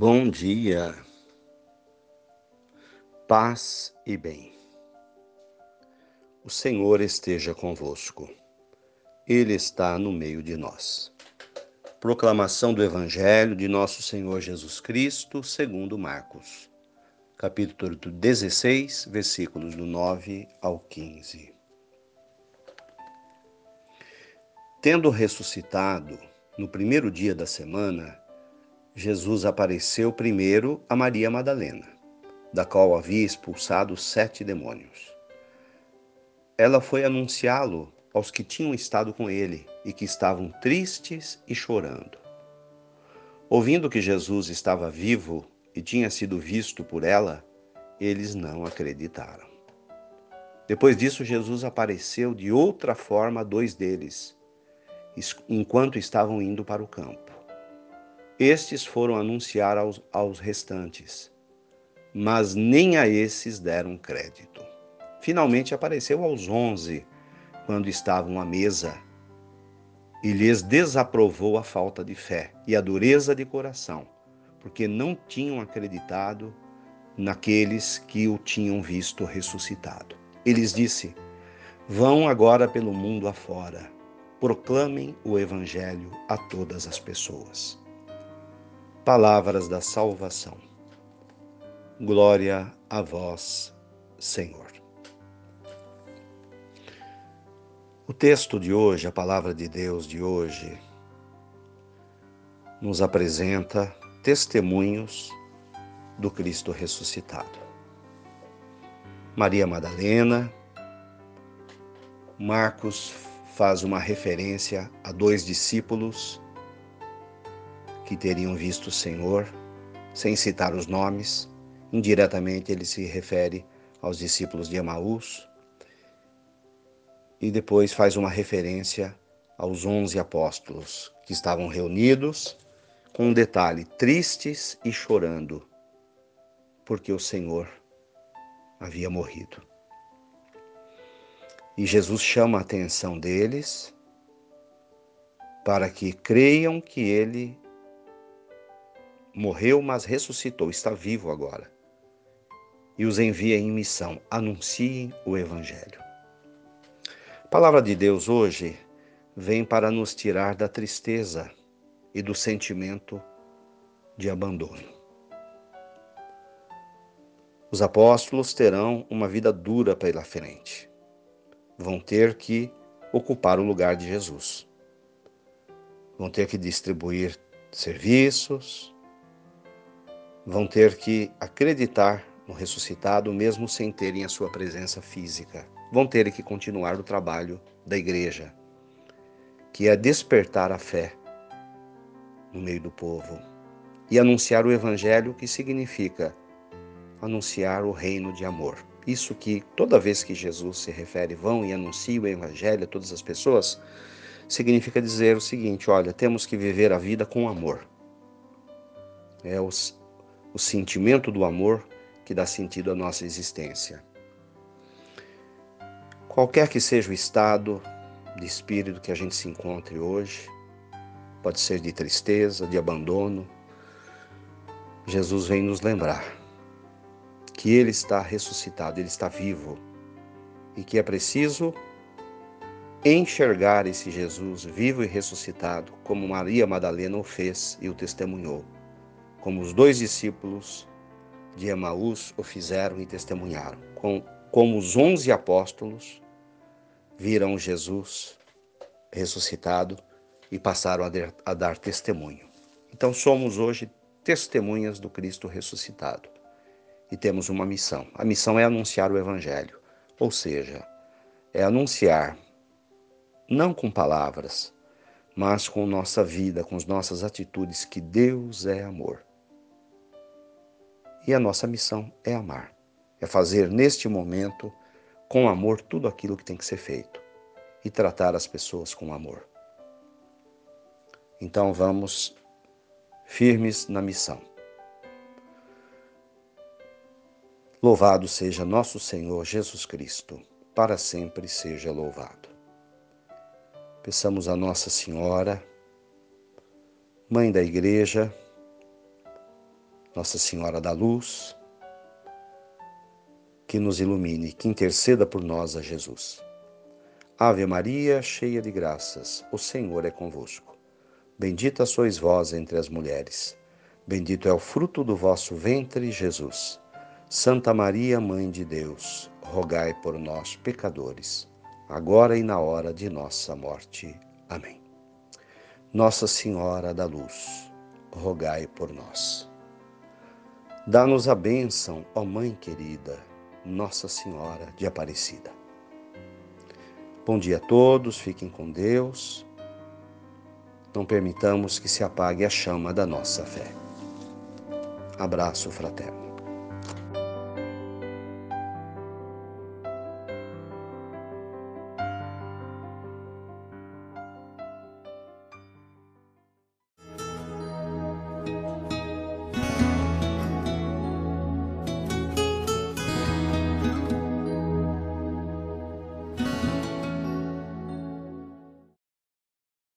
Bom dia, paz e bem. O Senhor esteja convosco, Ele está no meio de nós. Proclamação do Evangelho de Nosso Senhor Jesus Cristo, segundo Marcos, capítulo 16, versículos do 9 ao 15. Tendo ressuscitado no primeiro dia da semana, Jesus apareceu primeiro a Maria Madalena, da qual havia expulsado sete demônios. Ela foi anunciá-lo aos que tinham estado com ele e que estavam tristes e chorando. Ouvindo que Jesus estava vivo e tinha sido visto por ela, eles não acreditaram. Depois disso, Jesus apareceu de outra forma a dois deles, enquanto estavam indo para o campo. Estes foram anunciar aos, aos restantes, mas nem a esses deram crédito. Finalmente apareceu aos onze, quando estavam à mesa, e lhes desaprovou a falta de fé e a dureza de coração, porque não tinham acreditado naqueles que o tinham visto ressuscitado. Eles disse: Vão agora pelo mundo afora, proclamem o evangelho a todas as pessoas. Palavras da salvação. Glória a vós, Senhor. O texto de hoje, a palavra de Deus de hoje, nos apresenta testemunhos do Cristo ressuscitado. Maria Madalena, Marcos faz uma referência a dois discípulos que teriam visto o Senhor, sem citar os nomes. Indiretamente ele se refere aos discípulos de Emaús. E depois faz uma referência aos onze apóstolos que estavam reunidos, com um detalhe: tristes e chorando, porque o Senhor havia morrido. E Jesus chama a atenção deles para que creiam que ele morreu, mas ressuscitou, está vivo agora. E os envia em missão: anunciem o Evangelho. A palavra de Deus hoje vem para nos tirar da tristeza e do sentimento de abandono. Os apóstolos terão uma vida dura pela frente. Vão ter que ocupar o lugar de Jesus. Vão ter que distribuir serviços, vão ter que acreditar no ressuscitado mesmo sem terem a sua presença física. Vão ter que continuar o trabalho da igreja, que é despertar a fé no meio do povo e anunciar o evangelho, que significa anunciar o reino de amor. Isso que toda vez que Jesus se refere, vão e anunciem o evangelho a todas as pessoas, significa dizer o seguinte: olha, temos que viver a vida com amor. É os, o sentimento do amor que dá sentido à nossa existência. Qualquer que seja o estado de espírito que a gente se encontre hoje, pode ser de tristeza, de abandono, Jesus vem nos lembrar que Ele está ressuscitado, Ele está vivo e que é preciso enxergar esse Jesus vivo e ressuscitado, como Maria Madalena o fez e o testemunhou como os dois discípulos de Emaús o fizeram e testemunharam, como os onze apóstolos viram Jesus ressuscitado e passaram a, dar testemunho. Então somos hoje testemunhas do Cristo ressuscitado e temos uma missão. A missão é anunciar o Evangelho, ou seja, é anunciar, não com palavras, mas com nossa vida, com as nossas atitudes, que Deus é amor. E a nossa missão é amar, é fazer neste momento com amor tudo aquilo que tem que ser feito e tratar as pessoas com amor. Então vamos firmes na missão. Louvado seja nosso Senhor Jesus Cristo, para sempre seja louvado. Peçamos a Nossa Senhora, Mãe da Igreja, Nossa Senhora da Luz, que nos ilumine, que interceda por nós a Jesus. Ave Maria, cheia de graças, o Senhor é convosco. Bendita sois vós entre as mulheres. Bendito é o fruto do vosso ventre, Jesus. Santa Maria, Mãe de Deus, rogai por nós, pecadores, agora e na hora de nossa morte. Amém. Nossa Senhora da Luz, rogai por nós. Dá-nos a bênção, ó Mãe querida, Nossa Senhora de Aparecida. Bom dia a todos, fiquem com Deus. Não permitamos que se apague a chama da nossa fé. Abraço fraterno.